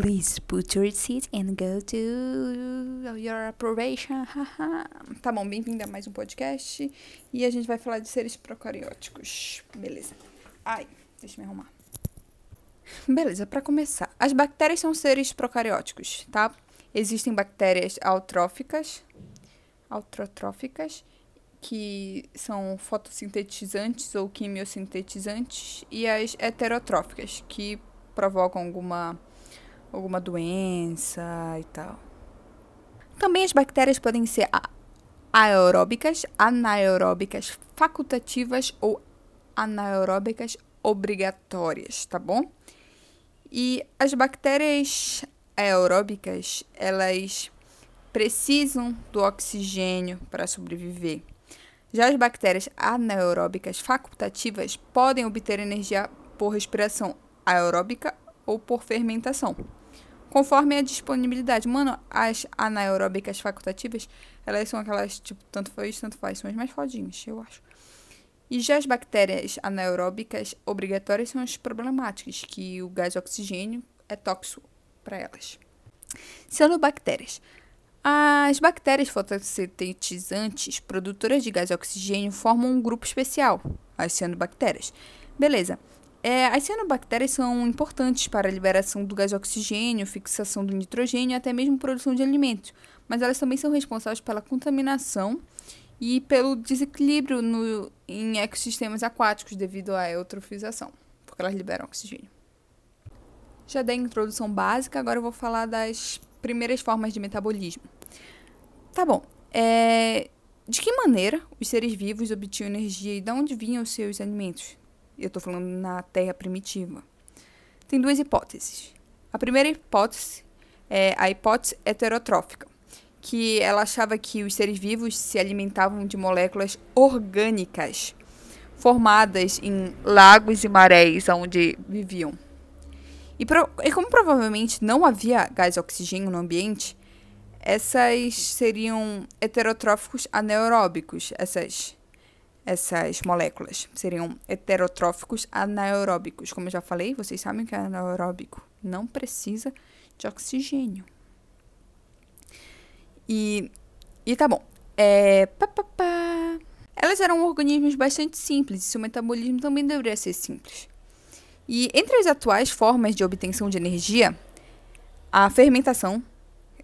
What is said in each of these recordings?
Please put your seat and go to your approbation. tá bom, bem-vindo a mais um podcast. E a gente vai falar de seres procarióticos. Beleza. Ai, deixa eu me arrumar. Beleza, para começar. As bactérias são seres procarióticos, tá? Existem bactérias autróficas, autrotróficas, que são fotossintetizantes ou quimiosintetizantes, e as heterotróficas, que provocam alguma, alguma doença e tal. Também as bactérias podem ser aeróbicas, anaeróbicas facultativas ou anaeróbicas obrigatórias, tá bom? E as bactérias aeróbicas, elas precisam do oxigênio para sobreviver. Já as bactérias anaeróbicas facultativas podem obter energia por respiração aeróbica ou por fermentação, conforme a disponibilidade. Mano, as anaeróbicas facultativas, elas são aquelas, tipo, tanto faz, tanto faz, são as mais fodinhas, eu acho. E já as bactérias anaeróbicas obrigatórias são as problemáticas, que o gás oxigênio é tóxico para elas. Cianobactérias. As bactérias fotossintetizantes produtoras de gás oxigênio formam um grupo especial, as cianobactérias. Beleza. É, as cianobactérias são importantes para a liberação do gás oxigênio, fixação do nitrogênio e até mesmo produção de alimentos, mas elas também são responsáveis pela contaminação e pelo desequilíbrio no, em ecossistemas aquáticos devido à eutrofização, porque elas liberam oxigênio. Já dei a introdução básica, agora eu vou falar das primeiras formas de metabolismo. Tá bom. É, de que maneira os seres vivos obtinham energia e de onde vinham os seus alimentos? Eu estou falando na Terra primitiva. Tem duas hipóteses. A primeira hipótese é a hipótese heterotrófica, que ela achava que os seres vivos se alimentavam de moléculas orgânicas formadas em lagos e marés onde viviam. E, pro, e como provavelmente não havia gás oxigênio no ambiente, essas seriam heterotróficos anaeróbicos, essas essas moléculas. Seriam heterotróficos anaeróbicos. Como eu já falei, vocês sabem que anaeróbico não precisa de oxigênio. E, e tá bom. É, pá, pá, pá. Elas eram organismos bastante simples e seu metabolismo também deveria ser simples. E entre as atuais formas de obtenção de energia, a fermentação,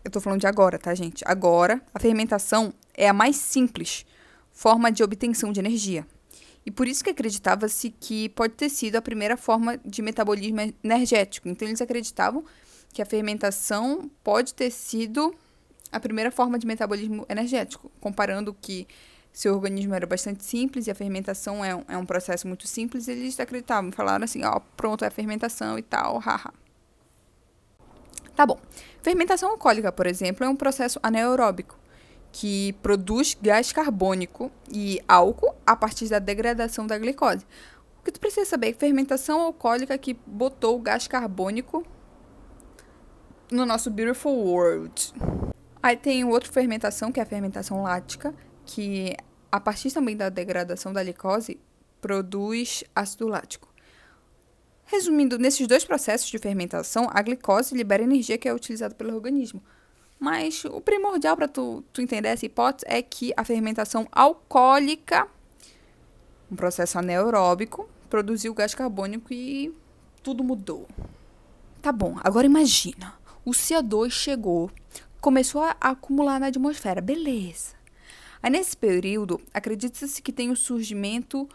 eu tô falando de agora, tá, gente? Agora, a fermentação é a mais simples forma de obtenção de energia. E por isso que acreditava-se que pode ter sido a primeira forma de metabolismo energético. Então eles acreditavam que a fermentação pode ter sido a primeira forma de metabolismo energético, comparando que seu organismo era bastante simples e a fermentação é um, é um processo muito simples, eles acreditavam, falaram assim, ó, pronto, é a fermentação e tal, haha. Tá bom. Fermentação alcoólica, por exemplo, é um processo anaeróbico que produz gás carbônico e álcool a partir da degradação da glicose. O que tu precisa saber é que fermentação alcoólica que botou o gás carbônico no nosso beautiful world. Aí tem outra fermentação, que é a fermentação lática, que a partir também da degradação da glicose produz ácido lático. Resumindo, nesses dois processos de fermentação, a glicose libera energia que é utilizada pelo organismo. Mas o primordial para tu, tu entender essa hipótese é que a fermentação alcoólica, um processo anaeróbico, produziu gás carbônico e tudo mudou. Tá bom, agora imagina. O CO2 chegou, começou a acumular na atmosfera, beleza. Aí nesse período, acredita-se que tem o surgimento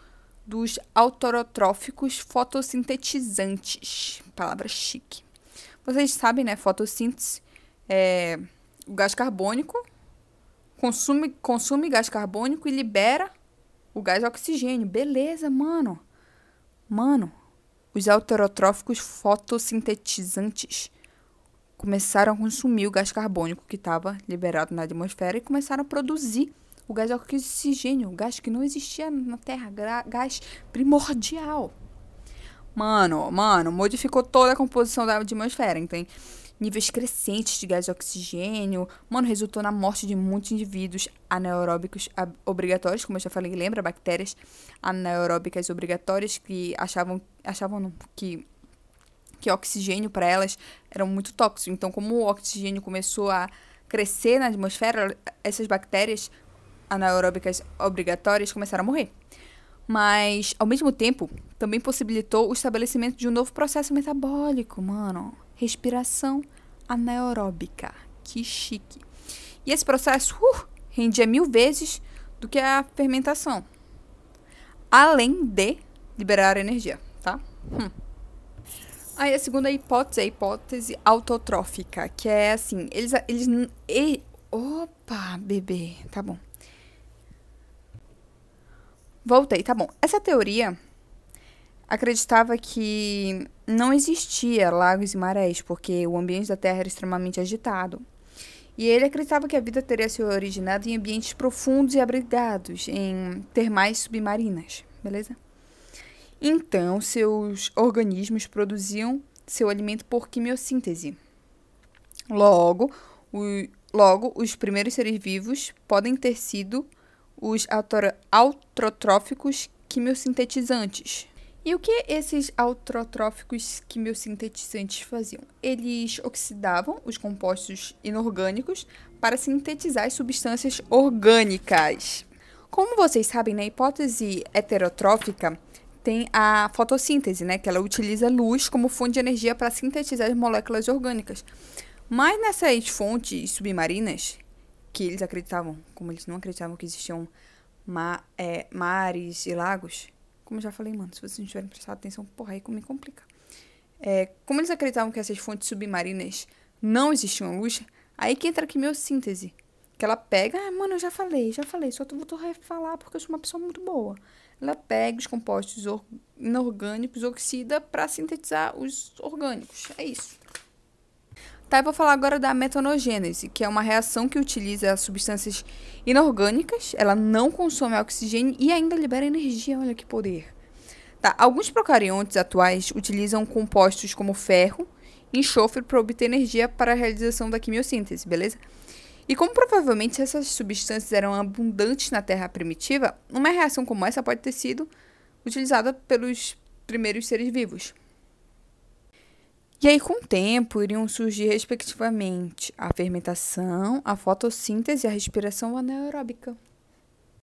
dos autorotróficos fotossintetizantes. Palavra chique. Vocês sabem, né? Fotossíntese é, o gás carbônico, consome, consome gás carbônico e libera o gás oxigênio. Beleza, mano. Mano, os autorotróficos fotossintetizantes começaram a consumir o gás carbônico que estava liberado na atmosfera e começaram a produzir o gás oxigênio, o gás que não existia na Terra, gás primordial. Mano, mano, modificou toda a composição da atmosfera. Então, níveis crescentes de gás de oxigênio. Mano, resultou na morte de muitos indivíduos anaeróbicos obrigatórios, como eu já falei, lembra? Bactérias anaeróbicas obrigatórias que achavam, achavam que que oxigênio para elas era muito tóxico. Então, como o oxigênio começou a crescer na atmosfera, essas bactérias anaeróbicas obrigatórias começaram a morrer. Mas, ao mesmo tempo, também possibilitou o estabelecimento de um novo processo metabólico, mano. Respiração anaeróbica. Que chique. E esse processo uh, rendia mil vezes do que a fermentação. Além de liberar energia, tá? Hum. Aí a segunda hipótese é a hipótese autotrófica, que é assim, eles eles e, opa, bebê, tá bom. Voltei, tá bom. Essa teoria acreditava que não existia lagos e marés, porque o ambiente da Terra era extremamente agitado. E ele acreditava que a vida teria se originado em ambientes profundos e abrigados, em termais submarinas, beleza? Então, seus organismos produziam seu alimento por quimiossíntese. Logo, o, logo os primeiros seres vivos podem ter sido os autotróficos quimiosintetizantes. E o que esses autotróficos quimiosintetizantes faziam? Eles oxidavam os compostos inorgânicos para sintetizar as substâncias orgânicas. Como vocês sabem, na hipótese heterotrófica, tem a fotossíntese, né? Que ela utiliza luz como fonte de energia para sintetizar as moléculas orgânicas. Mas nessas fontes submarinas, que eles acreditavam, como eles não acreditavam que existiam ma é, mares e lagos, como eu já falei, mano, se vocês não tiverem prestado atenção, porra, aí me complica. É, como eles acreditavam que essas fontes submarinas não existiam luz, aí que entra a quimiossíntese. Que ela pega, ah, mano, eu já falei, já falei, só vou refalar porque eu sou uma pessoa muito boa ela pega os compostos inorgânicos, oxida para sintetizar os orgânicos. É isso. Tá, eu vou falar agora da metanogênese, que é uma reação que utiliza substâncias inorgânicas, ela não consome oxigênio e ainda libera energia. Olha que poder. Tá, alguns procariontes atuais utilizam compostos como ferro e enxofre para obter energia para a realização da quimiossíntese, beleza? E como provavelmente essas substâncias eram abundantes na Terra primitiva, uma reação como essa pode ter sido utilizada pelos primeiros seres vivos. E aí, com o tempo, iriam surgir, respectivamente, a fermentação, a fotossíntese e a respiração anaeróbica.